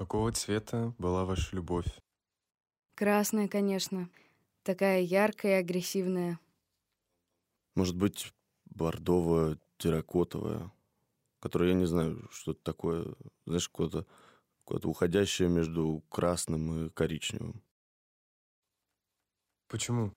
Какого цвета была ваша любовь? Красная, конечно. Такая яркая и агрессивная. Может быть, бордовая, терракотовая, которая, я не знаю, что это такое, знаешь, какое-то какое уходящее между красным и коричневым. Почему?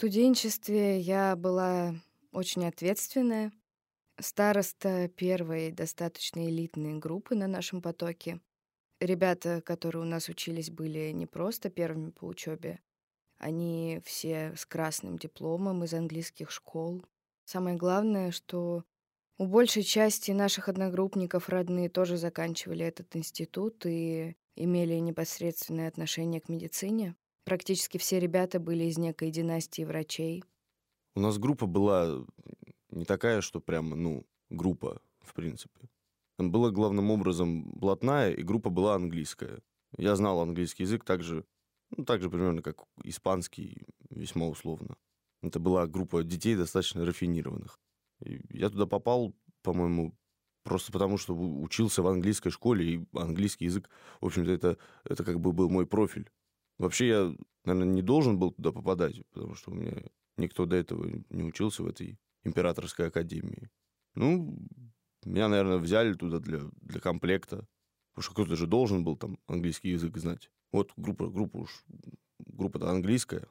Студенчестве я была очень ответственная. Староста первой достаточно элитной группы на нашем потоке. Ребята, которые у нас учились, были не просто первыми по учебе. Они все с красным дипломом из английских школ. Самое главное, что у большей части наших одногруппников родные тоже заканчивали этот институт и имели непосредственное отношение к медицине. Практически все ребята были из некой династии врачей. У нас группа была не такая, что прям, ну, группа, в принципе. Там была главным образом блатная, и группа была английская. Я знал английский язык так же, ну, так же примерно, как испанский, весьма условно. Это была группа детей достаточно рафинированных. И я туда попал, по-моему, просто потому, что учился в английской школе, и английский язык, в общем-то, это, это как бы был мой профиль. Вообще я, наверное, не должен был туда попадать, потому что у меня никто до этого не учился в этой императорской академии. Ну, меня, наверное, взяли туда для, для комплекта, потому что кто-то же должен был там английский язык знать. Вот группа, группа уж, группа-то английская,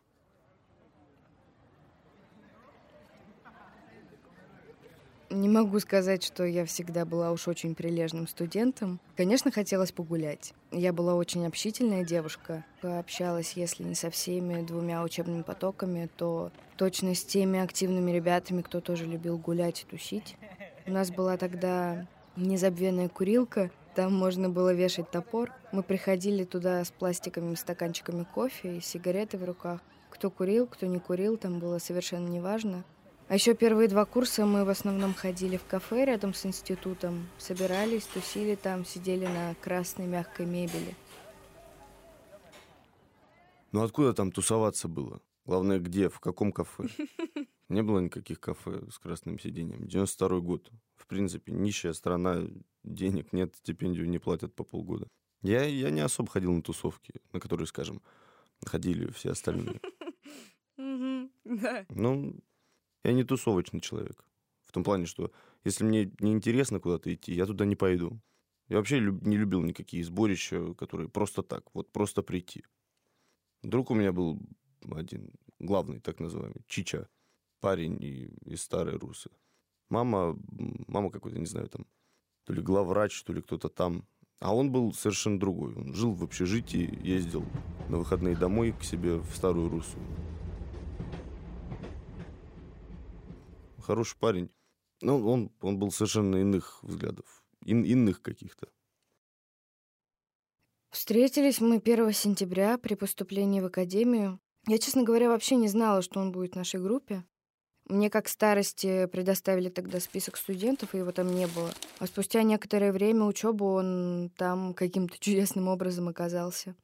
Не могу сказать, что я всегда была уж очень прилежным студентом. Конечно, хотелось погулять. Я была очень общительная девушка. Пообщалась, если не со всеми двумя учебными потоками, то точно с теми активными ребятами, кто тоже любил гулять и тусить. У нас была тогда незабвенная курилка, там можно было вешать топор. Мы приходили туда с пластиковыми стаканчиками кофе и сигареты в руках. Кто курил, кто не курил, там было совершенно неважно. А еще первые два курса мы в основном ходили в кафе рядом с институтом, собирались, тусили там, сидели на красной мягкой мебели. Ну откуда там тусоваться было? Главное, где, в каком кафе? Не было никаких кафе с красным сиденьем. 92 год. В принципе, нищая страна, денег нет, стипендию не платят по полгода. Я, я не особо ходил на тусовки, на которые, скажем, ходили все остальные. Ну, я не тусовочный человек. В том плане, что если мне не интересно куда-то идти, я туда не пойду. Я вообще не любил никакие сборища, которые просто так, вот просто прийти. Друг у меня был один, главный, так называемый, Чича, парень из Старой Русы. Мама, мама какой-то, не знаю, там, то ли главврач, то ли кто-то там. А он был совершенно другой. Он жил в общежитии, ездил на выходные домой к себе в Старую Русу. Хороший парень. Ну, он, он был совершенно иных взглядов, ин, иных каких-то. Встретились мы 1 сентября при поступлении в академию. Я, честно говоря, вообще не знала, что он будет в нашей группе. Мне как старости предоставили тогда список студентов, и его там не было. А спустя некоторое время учебы он там каким-то чудесным образом оказался.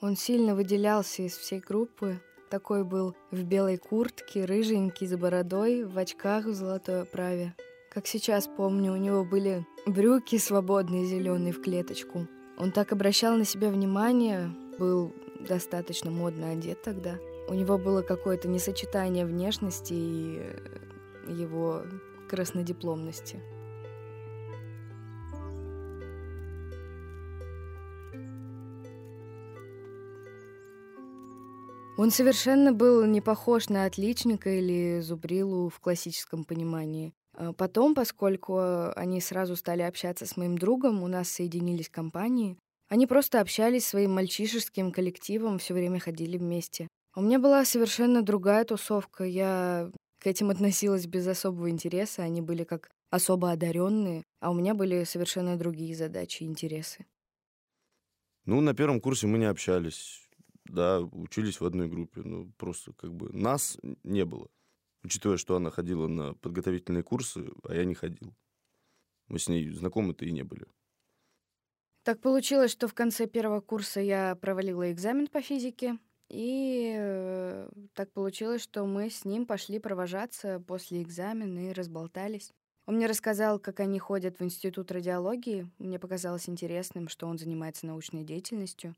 Он сильно выделялся из всей группы, такой был в белой куртке, рыженький, за бородой, в очках в золотой оправе. Как сейчас помню, у него были брюки свободные, зеленые в клеточку. Он так обращал на себя внимание, был достаточно модно одет тогда. У него было какое-то несочетание внешности и э, его краснодипломности. Он совершенно был не похож на отличника или зубрилу в классическом понимании. А потом, поскольку они сразу стали общаться с моим другом, у нас соединились компании, они просто общались своим мальчишеским коллективом, все время ходили вместе. У меня была совершенно другая тусовка. Я к этим относилась без особого интереса. Они были как особо одаренные, а у меня были совершенно другие задачи и интересы. Ну, на первом курсе мы не общались да, учились в одной группе. Ну, просто как бы нас не было. Учитывая, что она ходила на подготовительные курсы, а я не ходил. Мы с ней знакомы-то и не были. Так получилось, что в конце первого курса я провалила экзамен по физике, и э, так получилось, что мы с ним пошли провожаться после экзамена и разболтались. Он мне рассказал, как они ходят в институт радиологии. Мне показалось интересным, что он занимается научной деятельностью.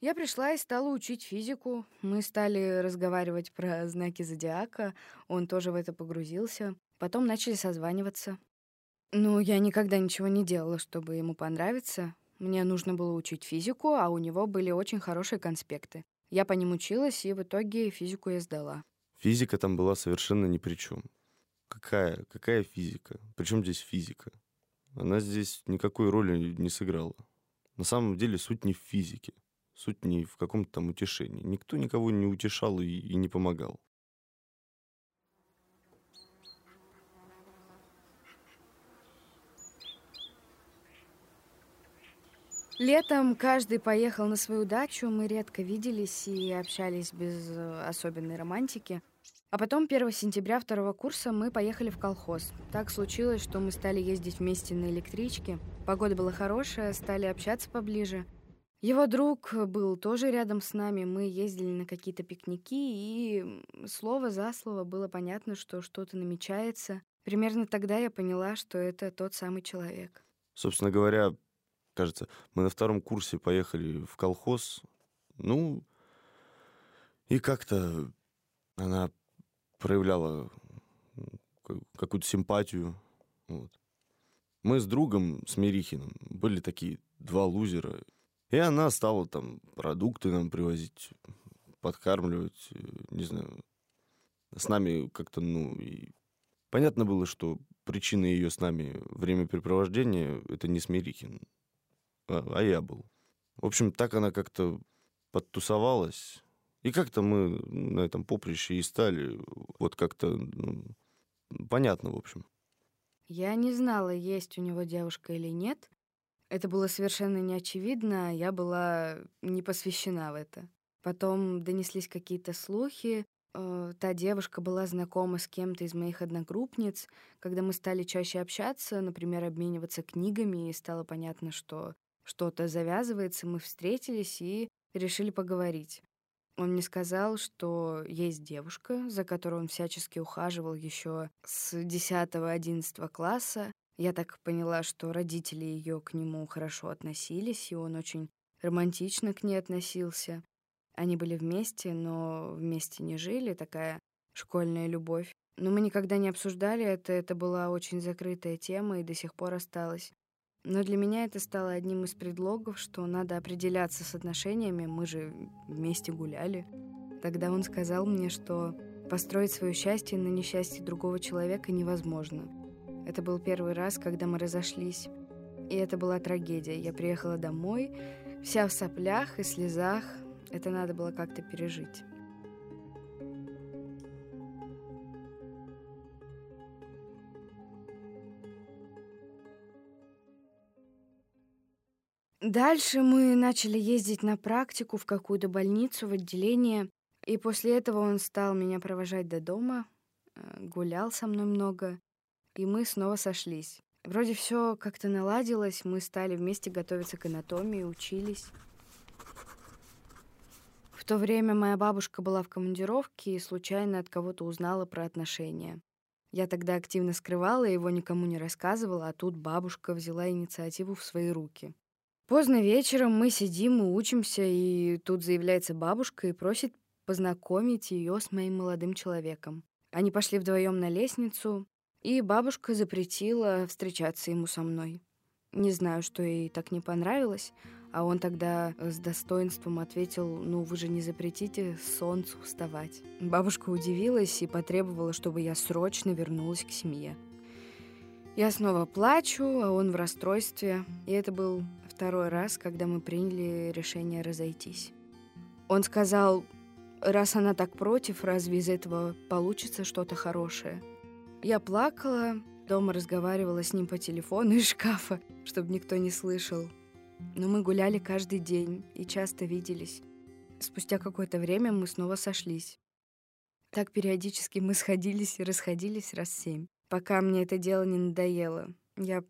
Я пришла и стала учить физику. Мы стали разговаривать про знаки зодиака. Он тоже в это погрузился. Потом начали созваниваться. Ну, я никогда ничего не делала, чтобы ему понравиться. Мне нужно было учить физику, а у него были очень хорошие конспекты. Я по ним училась, и в итоге физику я сдала. Физика там была совершенно ни при чем. Какая, какая физика? Причем здесь физика? Она здесь никакой роли не сыграла. На самом деле суть не в физике. Суть не в каком-то там утешении. Никто никого не утешал и, и не помогал. Летом каждый поехал на свою дачу, мы редко виделись и общались без э, особенной романтики. А потом 1 сентября второго курса мы поехали в колхоз. Так случилось, что мы стали ездить вместе на электричке. Погода была хорошая, стали общаться поближе. Его друг был тоже рядом с нами. Мы ездили на какие-то пикники, и слово за слово было понятно, что что-то намечается. Примерно тогда я поняла, что это тот самый человек. Собственно говоря, кажется, мы на втором курсе поехали в колхоз. Ну, и как-то она проявляла какую-то симпатию. Вот. Мы с другом, с Мерихиным, были такие два лузера. И она стала там продукты нам привозить, подкармливать, не знаю. С нами как-то, ну, и понятно было, что причина ее с нами времяпрепровождения — это не Смирихин, а, а я был. В общем, так она как-то подтусовалась. И как-то мы на этом поприще и стали. Вот как-то ну, понятно, в общем. Я не знала, есть у него девушка или нет. Это было совершенно неочевидно, я была не посвящена в это. Потом донеслись какие-то слухи. Э, та девушка была знакома с кем-то из моих одногруппниц. Когда мы стали чаще общаться, например, обмениваться книгами, и стало понятно, что что-то завязывается, мы встретились и решили поговорить. Он мне сказал, что есть девушка, за которой он всячески ухаживал еще с 10-11 класса. Я так поняла, что родители ее к нему хорошо относились, и он очень романтично к ней относился. Они были вместе, но вместе не жили, такая школьная любовь. Но мы никогда не обсуждали это, это была очень закрытая тема и до сих пор осталась. Но для меня это стало одним из предлогов, что надо определяться с отношениями, мы же вместе гуляли. Тогда он сказал мне, что построить свое счастье на несчастье другого человека невозможно. Это был первый раз, когда мы разошлись. И это была трагедия. Я приехала домой, вся в соплях и слезах. Это надо было как-то пережить. Дальше мы начали ездить на практику в какую-то больницу, в отделение. И после этого он стал меня провожать до дома, э, гулял со мной много, и мы снова сошлись. Вроде все как-то наладилось, мы стали вместе готовиться к анатомии, учились. В то время моя бабушка была в командировке и случайно от кого-то узнала про отношения. Я тогда активно скрывала его, никому не рассказывала, а тут бабушка взяла инициативу в свои руки. Поздно вечером мы сидим и учимся, и тут заявляется бабушка и просит познакомить ее с моим молодым человеком. Они пошли вдвоем на лестницу, и бабушка запретила встречаться ему со мной. Не знаю, что ей так не понравилось, а он тогда с достоинством ответил, ну вы же не запретите солнцу вставать. Бабушка удивилась и потребовала, чтобы я срочно вернулась к семье. Я снова плачу, а он в расстройстве, и это был второй раз, когда мы приняли решение разойтись. Он сказал, раз она так против, разве из этого получится что-то хорошее? Я плакала, дома разговаривала с ним по телефону из шкафа, чтобы никто не слышал. Но мы гуляли каждый день и часто виделись. Спустя какое-то время мы снова сошлись. Так периодически мы сходились и расходились раз семь, пока мне это дело не надоело. Я,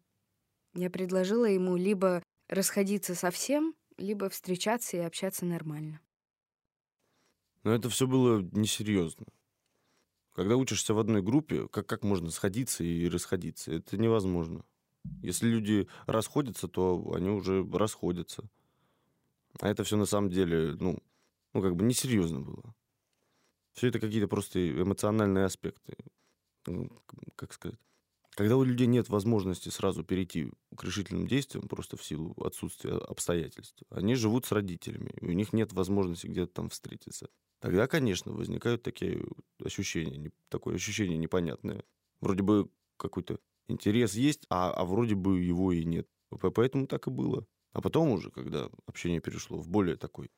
я предложила ему либо расходиться совсем, либо встречаться и общаться нормально. Но это все было несерьезно. Когда учишься в одной группе, как, как можно сходиться и расходиться? Это невозможно. Если люди расходятся, то они уже расходятся. А это все на самом деле, ну, ну как бы несерьезно было. Все это какие-то просто эмоциональные аспекты. Ну, как сказать? Когда у людей нет возможности сразу перейти к решительным действиям, просто в силу отсутствия обстоятельств, они живут с родителями, и у них нет возможности где-то там встретиться. Тогда, конечно, возникают такие ощущения, такое ощущение непонятное. Вроде бы какой-то интерес есть, а, а вроде бы его и нет. Поэтому так и было. А потом уже, когда общение перешло в более такой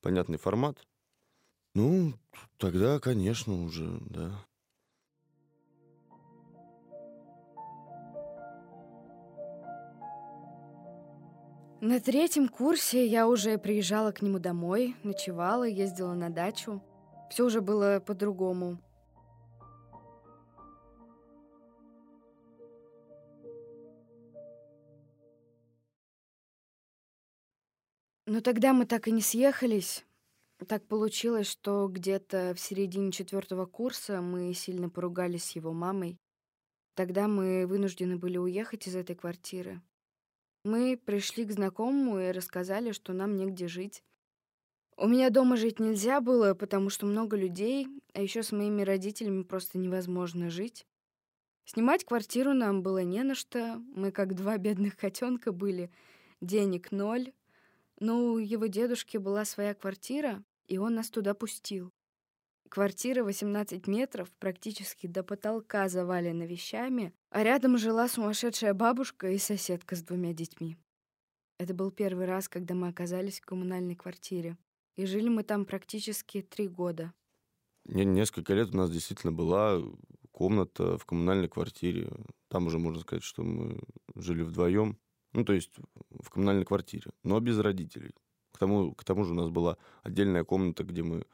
понятный формат, ну, тогда, конечно, уже, да. На третьем курсе я уже приезжала к нему домой, ночевала, ездила на дачу. Все уже было по-другому. Но тогда мы так и не съехались. Так получилось, что где-то в середине четвертого курса мы сильно поругались с его мамой. Тогда мы вынуждены были уехать из этой квартиры. Мы пришли к знакомому и рассказали, что нам негде жить. У меня дома жить нельзя было, потому что много людей, а еще с моими родителями просто невозможно жить. Снимать квартиру нам было не на что. Мы как два бедных котенка были. Денег ноль. Но у его дедушки была своя квартира, и он нас туда пустил. Квартира 18 метров, практически до потолка завалена вещами, а рядом жила сумасшедшая бабушка и соседка с двумя детьми. Это был первый раз, когда мы оказались в коммунальной квартире. И жили мы там практически три года. Несколько лет у нас действительно была комната в коммунальной квартире. Там уже можно сказать, что мы жили вдвоем. Ну, то есть в коммунальной квартире, но без родителей. К тому, к тому же у нас была отдельная комната, где мы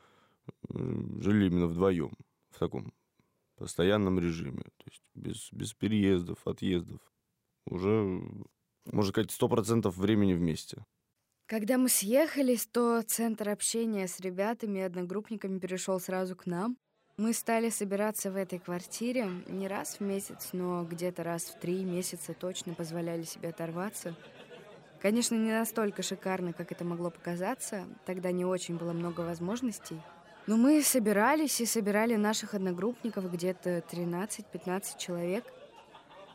жили именно вдвоем, в таком постоянном режиме, то есть без, без переездов, отъездов. Уже, можно сказать, сто процентов времени вместе. Когда мы съехались, то центр общения с ребятами и одногруппниками перешел сразу к нам. Мы стали собираться в этой квартире не раз в месяц, но где-то раз в три месяца точно позволяли себе оторваться. Конечно, не настолько шикарно, как это могло показаться. Тогда не очень было много возможностей. Но мы собирались и собирали наших одногруппников где-то 13-15 человек.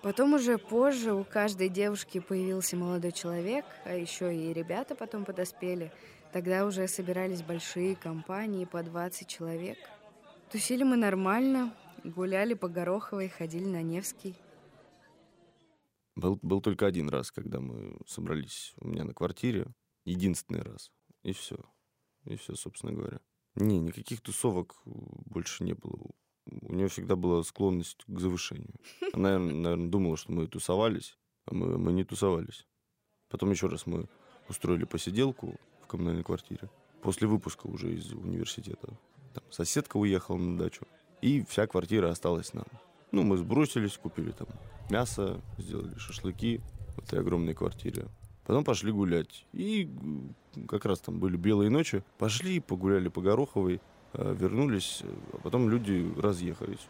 Потом уже позже у каждой девушки появился молодой человек, а еще и ребята потом подоспели. Тогда уже собирались большие компании по 20 человек. Тусили мы нормально, гуляли по Гороховой, ходили на Невский. Был, был только один раз, когда мы собрались у меня на квартире. Единственный раз. И все. И все, собственно говоря. Не, никаких тусовок больше не было. У нее всегда была склонность к завышению. Она, наверное, думала, что мы тусовались, а мы, мы не тусовались. Потом еще раз мы устроили посиделку в коммунальной квартире. После выпуска уже из университета. Там соседка уехала на дачу. И вся квартира осталась нам. Ну, мы сбросились, купили там мясо, сделали шашлыки в этой огромной квартире. Потом пошли гулять. И как раз там были белые ночи. Пошли, погуляли по Гороховой, э, вернулись, а потом люди разъехались.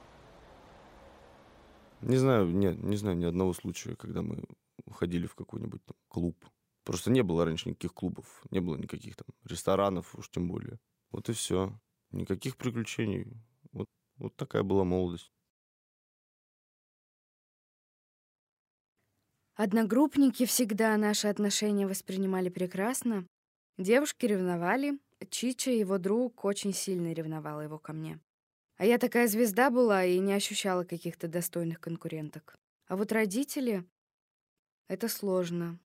Не знаю, нет, не знаю ни одного случая, когда мы ходили в какой-нибудь там клуб. Просто не было раньше никаких клубов, не было никаких там ресторанов, уж тем более. Вот и все. Никаких приключений. Вот, вот такая была молодость. Одногруппники всегда наши отношения воспринимали прекрасно. Девушки ревновали. Чича, его друг, очень сильно ревновала его ко мне. А я такая звезда была и не ощущала каких-то достойных конкуренток. А вот родители — это сложно.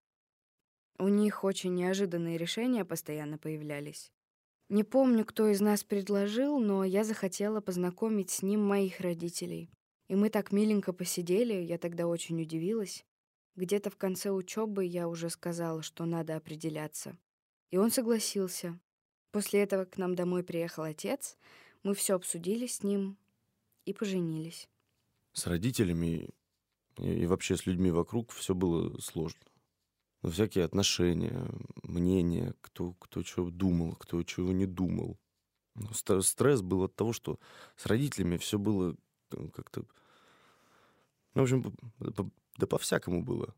У них очень неожиданные решения постоянно появлялись. Не помню, кто из нас предложил, но я захотела познакомить с ним моих родителей. И мы так миленько посидели, я тогда очень удивилась. Где-то в конце учебы я уже сказала, что надо определяться. И он согласился. После этого к нам домой приехал отец. Мы все обсудили с ним и поженились. С родителями и вообще с людьми вокруг все было сложно. Но всякие отношения, мнения, кто, кто чего думал, кто чего не думал. Стресс был от того, что с родителями все было как-то... Ну, в общем, да по-всякому было.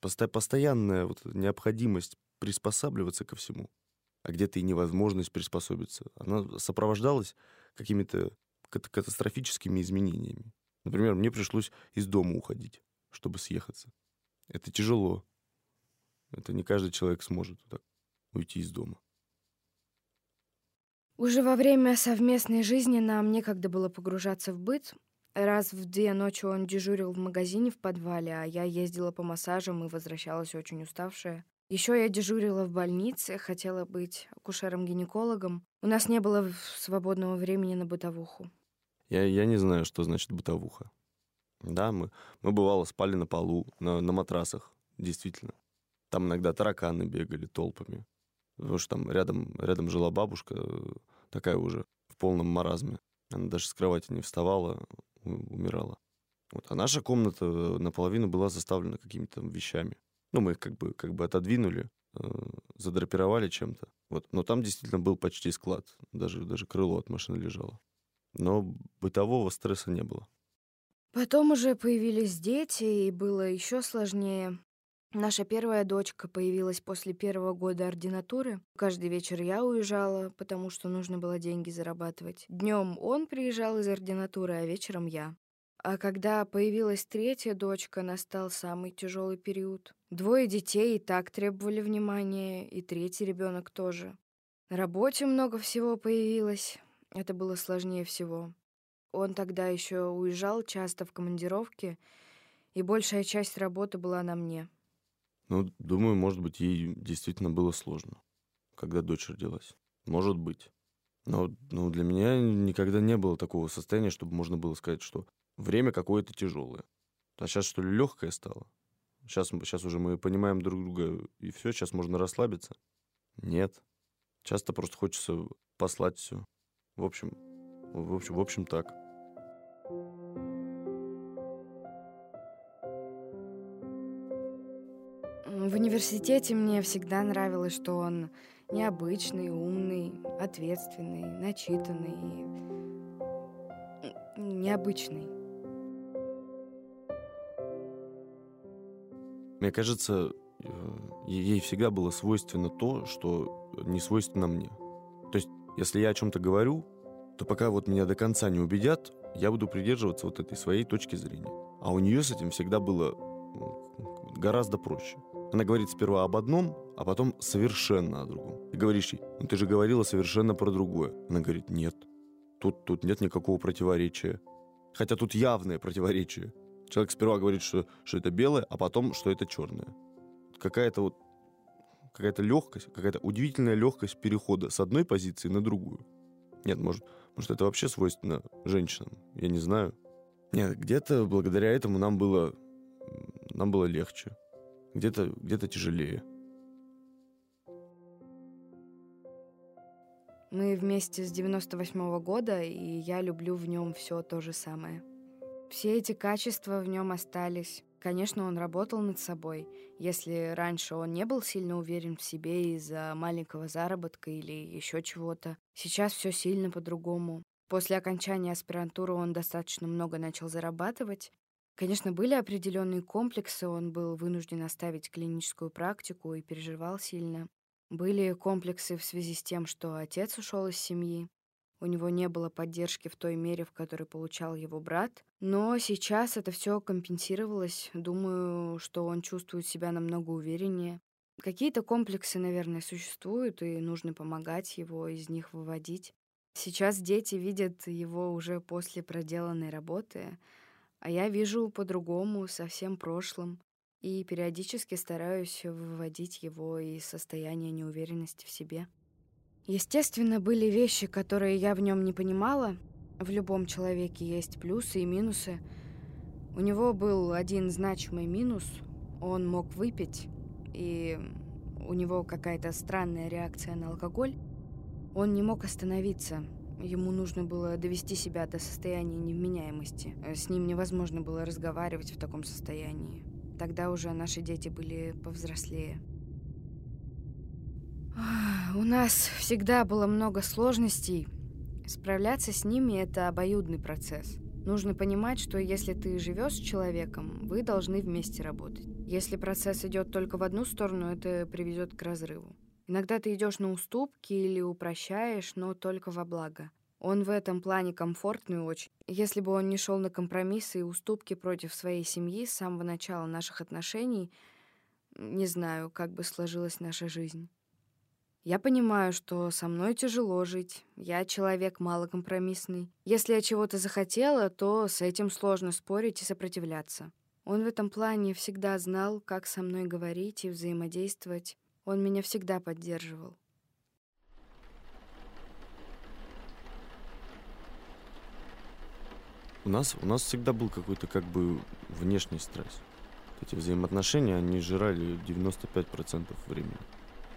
Постоянная вот необходимость приспосабливаться ко всему, а где-то и невозможность приспособиться. Она сопровождалась какими-то катастрофическими изменениями. Например, мне пришлось из дома уходить, чтобы съехаться. Это тяжело. Это не каждый человек сможет так уйти из дома. Уже во время совместной жизни нам некогда было погружаться в быт. Раз в две ночи он дежурил в магазине в подвале, а я ездила по массажам и возвращалась очень уставшая. Еще я дежурила в больнице, хотела быть акушером-гинекологом. У нас не было свободного времени на бытовуху. Я, я не знаю, что значит бытовуха. Да, мы, мы бывало спали на полу, на, на матрасах, действительно. Там иногда тараканы бегали толпами. Потому что там рядом, рядом жила бабушка, такая уже в полном маразме. Она даже с кровати не вставала, умирала. Вот. А наша комната наполовину была заставлена какими-то вещами. Ну, мы их как бы, как бы отодвинули, э, задрапировали чем-то. Вот. Но там действительно был почти склад. Даже, даже крыло от машины лежало. Но бытового стресса не было. Потом уже появились дети, и было еще сложнее. Наша первая дочка появилась после первого года ординатуры. Каждый вечер я уезжала, потому что нужно было деньги зарабатывать. Днем он приезжал из ординатуры, а вечером я. А когда появилась третья дочка, настал самый тяжелый период. Двое детей и так требовали внимания, и третий ребенок тоже. На работе много всего появилось. Это было сложнее всего. Он тогда еще уезжал часто в командировки, и большая часть работы была на мне. Ну, думаю, может быть, ей действительно было сложно, когда дочь родилась. Может быть. Но, но для меня никогда не было такого состояния, чтобы можно было сказать, что время какое-то тяжелое. А сейчас, что ли, легкое стало? Сейчас, сейчас уже мы понимаем друг друга, и все, сейчас можно расслабиться? Нет. Часто просто хочется послать все. В общем, в общем, в общем так. В университете мне всегда нравилось, что он необычный, умный, ответственный, начитанный, необычный. Мне кажется, э, ей всегда было свойственно то, что не свойственно мне. То есть, если я о чем-то говорю, то пока вот меня до конца не убедят, я буду придерживаться вот этой своей точки зрения. А у нее с этим всегда было гораздо проще. Она говорит сперва об одном, а потом совершенно о другом. Ты говоришь ей, ну ты же говорила совершенно про другое. Она говорит, нет, тут, тут нет никакого противоречия. Хотя тут явное противоречие. Человек сперва говорит, что, что это белое, а потом, что это черное. Какая-то вот какая-то легкость, какая-то удивительная легкость перехода с одной позиции на другую. Нет, может, может это вообще свойственно женщинам, я не знаю. Нет, где-то благодаря этому нам было, нам было легче где-то где тяжелее. Мы вместе с 98 -го года, и я люблю в нем все то же самое. Все эти качества в нем остались. Конечно, он работал над собой. Если раньше он не был сильно уверен в себе из-за маленького заработка или еще чего-то, сейчас все сильно по-другому. После окончания аспирантуры он достаточно много начал зарабатывать, Конечно, были определенные комплексы, он был вынужден оставить клиническую практику и переживал сильно. Были комплексы в связи с тем, что отец ушел из семьи. У него не было поддержки в той мере, в которой получал его брат. Но сейчас это все компенсировалось. Думаю, что он чувствует себя намного увереннее. Какие-то комплексы, наверное, существуют, и нужно помогать его из них выводить. Сейчас дети видят его уже после проделанной работы — а я вижу по-другому, совсем прошлым, и периодически стараюсь выводить его из состояния неуверенности в себе. Естественно, были вещи, которые я в нем не понимала. В любом человеке есть плюсы и минусы. У него был один значимый минус. Он мог выпить, и у него какая-то странная реакция на алкоголь. Он не мог остановиться. Ему нужно было довести себя до состояния невменяемости. С ним невозможно было разговаривать в таком состоянии. Тогда уже наши дети были повзрослее. У нас всегда было много сложностей. Справляться с ними — это обоюдный процесс. Нужно понимать, что если ты живешь с человеком, вы должны вместе работать. Если процесс идет только в одну сторону, это приведет к разрыву. Иногда ты идешь на уступки или упрощаешь, но только во благо. Он в этом плане комфортный очень. Если бы он не шел на компромиссы и уступки против своей семьи с самого начала наших отношений, не знаю, как бы сложилась наша жизнь. Я понимаю, что со мной тяжело жить. Я человек малокомпромиссный. Если я чего-то захотела, то с этим сложно спорить и сопротивляться. Он в этом плане всегда знал, как со мной говорить и взаимодействовать. Он меня всегда поддерживал. У нас, у нас всегда был какой-то как бы внешний стресс. Эти взаимоотношения, они жрали 95% времени.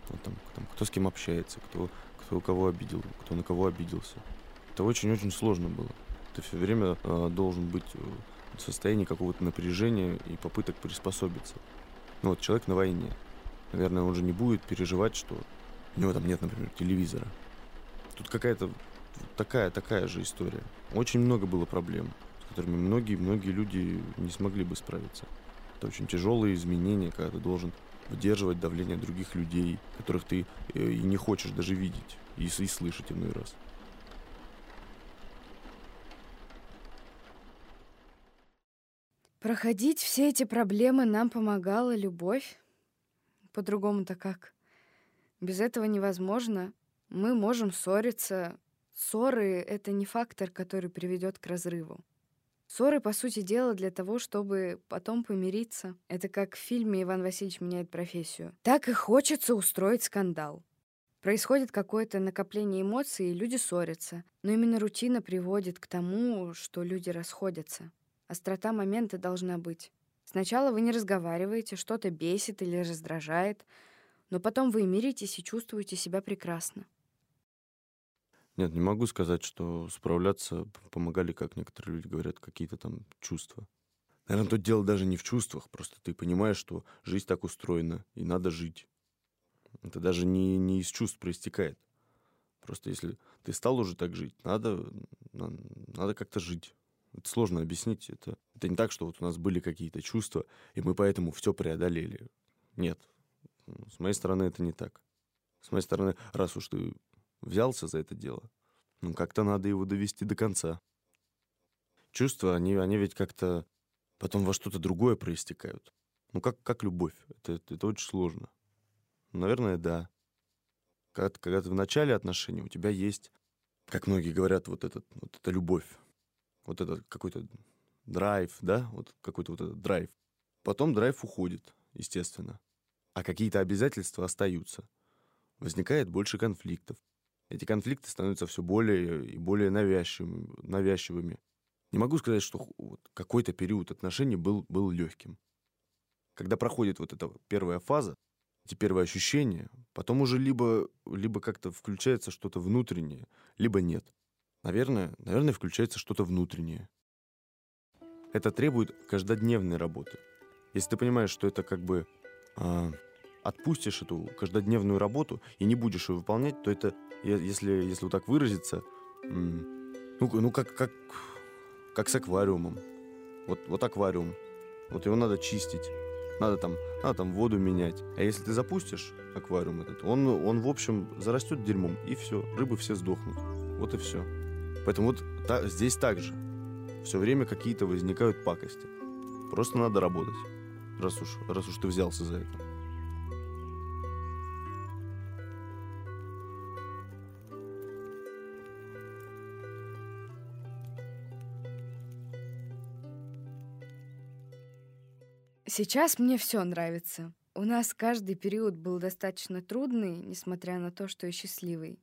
Вот там, там, кто с кем общается, кто, кто кого обидел, кто на кого обиделся. Это очень-очень сложно было. Ты все время э, должен быть э, в состоянии какого-то напряжения и попыток приспособиться. Ну вот человек на войне. Наверное, он же не будет переживать, что у него там нет, например, телевизора. Тут какая-то такая, такая же история. Очень много было проблем, с которыми многие-многие люди не смогли бы справиться. Это очень тяжелые изменения, когда ты должен выдерживать давление других людей, которых ты э, и не хочешь даже видеть и, и слышать иной раз. Проходить все эти проблемы нам помогала любовь. По-другому-то как? Без этого невозможно. Мы можем ссориться. Ссоры — это не фактор, который приведет к разрыву. Ссоры, по сути дела, для того, чтобы потом помириться. Это как в фильме «Иван Васильевич меняет профессию». Так и хочется устроить скандал. Происходит какое-то накопление эмоций, и люди ссорятся. Но именно рутина приводит к тому, что люди расходятся. Острота момента должна быть. Сначала вы не разговариваете, что-то бесит или раздражает, но потом вы миритесь и чувствуете себя прекрасно. Нет, не могу сказать, что справляться помогали, как некоторые люди говорят, какие-то там чувства. Наверное, тут дело даже не в чувствах, просто ты понимаешь, что жизнь так устроена, и надо жить. Это даже не, не из чувств проистекает. Просто если ты стал уже так жить, надо, надо, как-то жить. Это сложно объяснить. Это, это не так, что вот у нас были какие-то чувства, и мы поэтому все преодолели. Нет. С моей стороны это не так. С моей стороны, раз уж ты взялся за это дело, ну, как-то надо его довести до конца. Чувства, они, они ведь как-то потом во что-то другое проистекают. Ну, как, как любовь. Это, это, это очень сложно. Наверное, да. Когда, когда ты в начале отношений, у тебя есть, как многие говорят, вот, этот, вот эта любовь. Вот этот какой-то драйв, да? Вот какой-то вот этот драйв. Потом драйв уходит, естественно. А какие-то обязательства остаются. Возникает больше конфликтов эти конфликты становятся все более и более навязчивыми. навязчивыми. Не могу сказать, что какой-то период отношений был, был легким. Когда проходит вот эта первая фаза, эти первые ощущения, потом уже либо, либо как-то включается что-то внутреннее, либо нет. Наверное, наверное, включается что-то внутреннее. Это требует каждодневной работы. Если ты понимаешь, что это как бы э, отпустишь эту каждодневную работу и не будешь ее выполнять, то это если, если вот так выразиться, ну, ну как, как, как с аквариумом. Вот, вот аквариум. Вот его надо чистить. Надо там, надо там воду менять. А если ты запустишь аквариум этот, он, он в общем зарастет дерьмом, и все, рыбы все сдохнут. Вот и все. Поэтому вот та, здесь также. Все время какие-то возникают пакости. Просто надо работать, раз уж, раз уж ты взялся за это. Сейчас мне все нравится. У нас каждый период был достаточно трудный, несмотря на то, что и счастливый.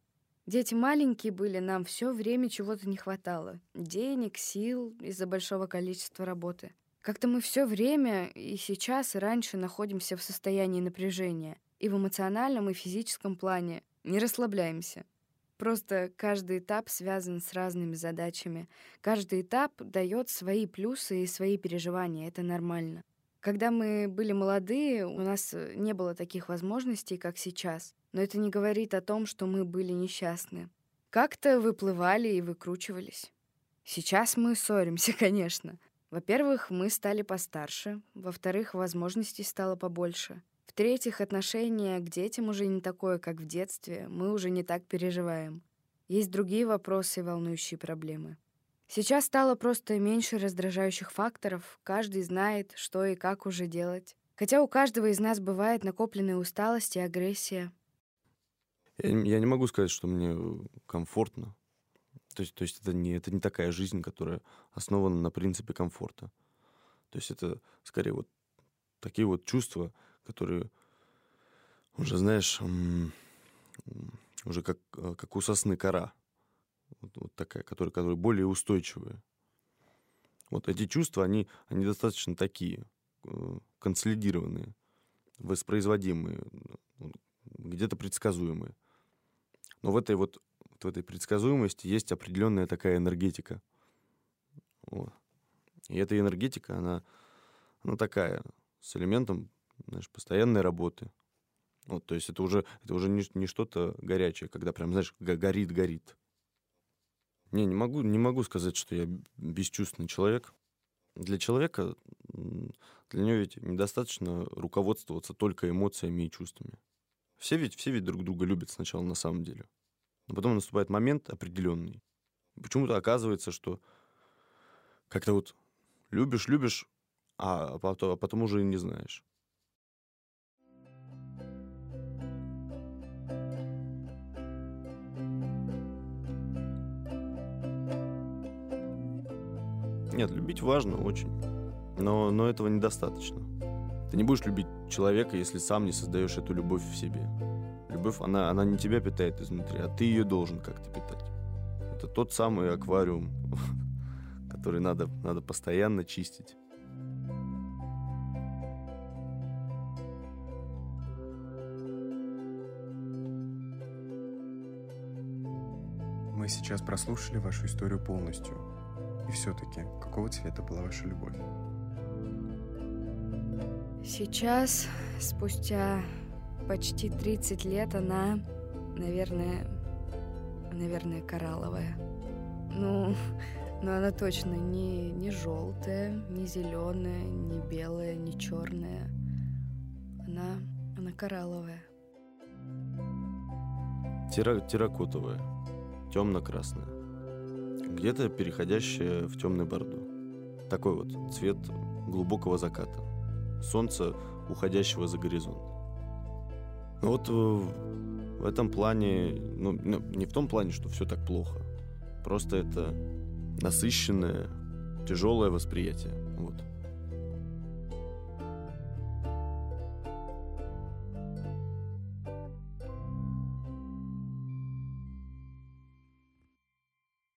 Дети маленькие были, нам все время чего-то не хватало. Денег, сил из-за большого количества работы. Как-то мы все время, и сейчас, и раньше находимся в состоянии напряжения. И в эмоциональном, и физическом плане. Не расслабляемся. Просто каждый этап связан с разными задачами. Каждый этап дает свои плюсы и свои переживания. Это нормально. Когда мы были молодые, у нас э, не было таких возможностей, как сейчас. Но это не говорит о том, что мы были несчастны. Как-то выплывали и выкручивались. Сейчас мы ссоримся, конечно. Во-первых, мы стали постарше. Во-вторых, возможностей стало побольше. В-третьих, отношение к детям уже не такое, как в детстве. Мы уже не так переживаем. Есть другие вопросы волнующие проблемы. Сейчас стало просто меньше раздражающих факторов, каждый знает, что и как уже делать. Хотя у каждого из нас бывает накопленная усталость и агрессия. Я, я не могу сказать, что мне комфортно. То есть, то есть это, не, это не такая жизнь, которая основана на принципе комфорта. То есть это скорее вот такие вот чувства, которые уже, знаешь, уже как, э, как у сосны кора вот, вот такая, которая, которая более устойчивая. Вот эти чувства, они, они достаточно такие, э, консолидированные, воспроизводимые, где-то предсказуемые. Но в этой вот в этой предсказуемости есть определенная такая энергетика. Вот. И эта энергетика, она, она такая, с элементом знаешь, постоянной работы. Вот, то есть это уже, это уже не, не что-то горячее, когда прям, знаешь, горит-горит. Не, не могу, не могу сказать, что я бесчувственный человек. Для человека, для него ведь недостаточно руководствоваться только эмоциями и чувствами. Все ведь, все ведь друг друга любят сначала на самом деле. Но потом наступает момент определенный. Почему-то оказывается, что как-то вот любишь, любишь, а потом, а потом уже и не знаешь. Нет, любить важно очень. Но, но этого недостаточно. Ты не будешь любить человека, если сам не создаешь эту любовь в себе. Любовь, она, она не тебя питает изнутри, а ты ее должен как-то питать. Это тот самый аквариум, который надо, надо постоянно чистить. Мы сейчас прослушали вашу историю полностью. И все-таки, какого цвета была ваша любовь? Сейчас, спустя почти 30 лет, она, наверное, наверное, коралловая. Ну, но она точно не, не желтая, не зеленая, не белая, не черная. Она, она коралловая. Тера, терракотовая, темно-красная где-то переходящее в темный бордо. Такой вот цвет глубокого заката. Солнце, уходящего за горизонт. Вот э, в этом плане, ну, ну, не в том плане, что все так плохо. Просто это насыщенное, тяжелое восприятие. Вот.